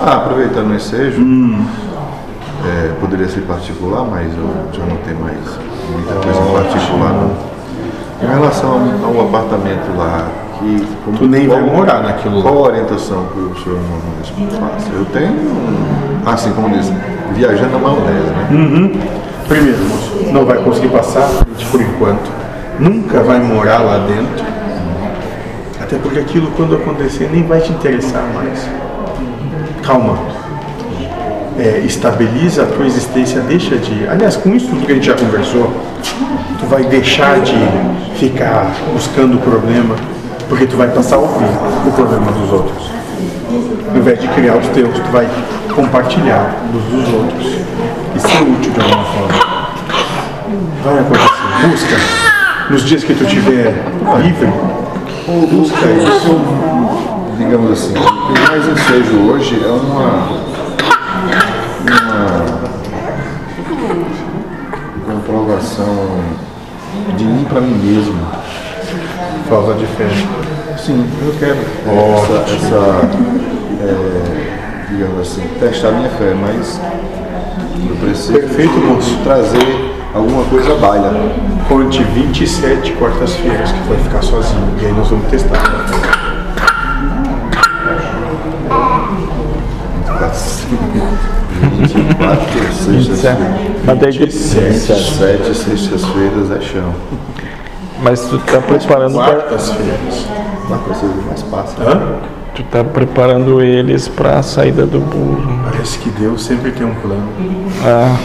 Ah, aproveitando o ensejo, é, poderia ser particular, mas eu já não tenho mais muita coisa particular não. Em relação ao, apartamento lá, que como, Tu nem vai qual- morar naquilo lá. Qual a orientação que o senhor Nunes faz? Eu tenho, assim como diz, viajando na maionese, né? Primeiro, moço, não vai conseguir passar por enquanto. Nunca vai morar lá dentro. Até porque aquilo, quando acontecer, nem vai te interessar mais. Calma. É, estabiliza a tua existência, deixa de. Aliás, com isso tudo que a gente já conversou, tu vai deixar de ficar buscando o problema, porque tu vai passar a ouvir o problema dos outros. Ao invés de criar os teus, tu vai compartilhar dos dos outros e ser útil de alguma forma. Vai acontecer. Busca. Nos dias que tu estiver livre, busca isso. Digamos assim, o que mais ensejo hoje é uma, uma comprovação de mim para mim mesmo. Falta de fé. Sim, eu quero essa, essa é, digamos assim, testar minha fé, mas eu preciso Perfeito, moço. trazer alguma coisa à baila. Conte 27 quartas-feiras que vai ficar sozinho. E aí nós vamos testar. 24 sextas-feiras. 27 sextas-feiras é chão. Mas tu tá preparando Quartas-feiras. Uma coisa mais passa. Hã? tu tá preparando eles para a saída do burro. Parece que Deus sempre tem um plano. Ah,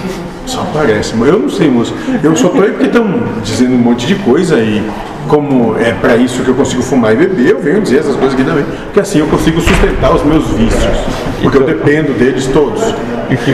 Só parece, mas eu não sei, moço. Eu só tô aí porque estão dizendo um monte de coisa e como é para isso que eu consigo fumar e beber, eu venho dizer essas coisas aqui também. Porque assim eu consigo sustentar os meus vícios. Porque eu dependo deles todos. que,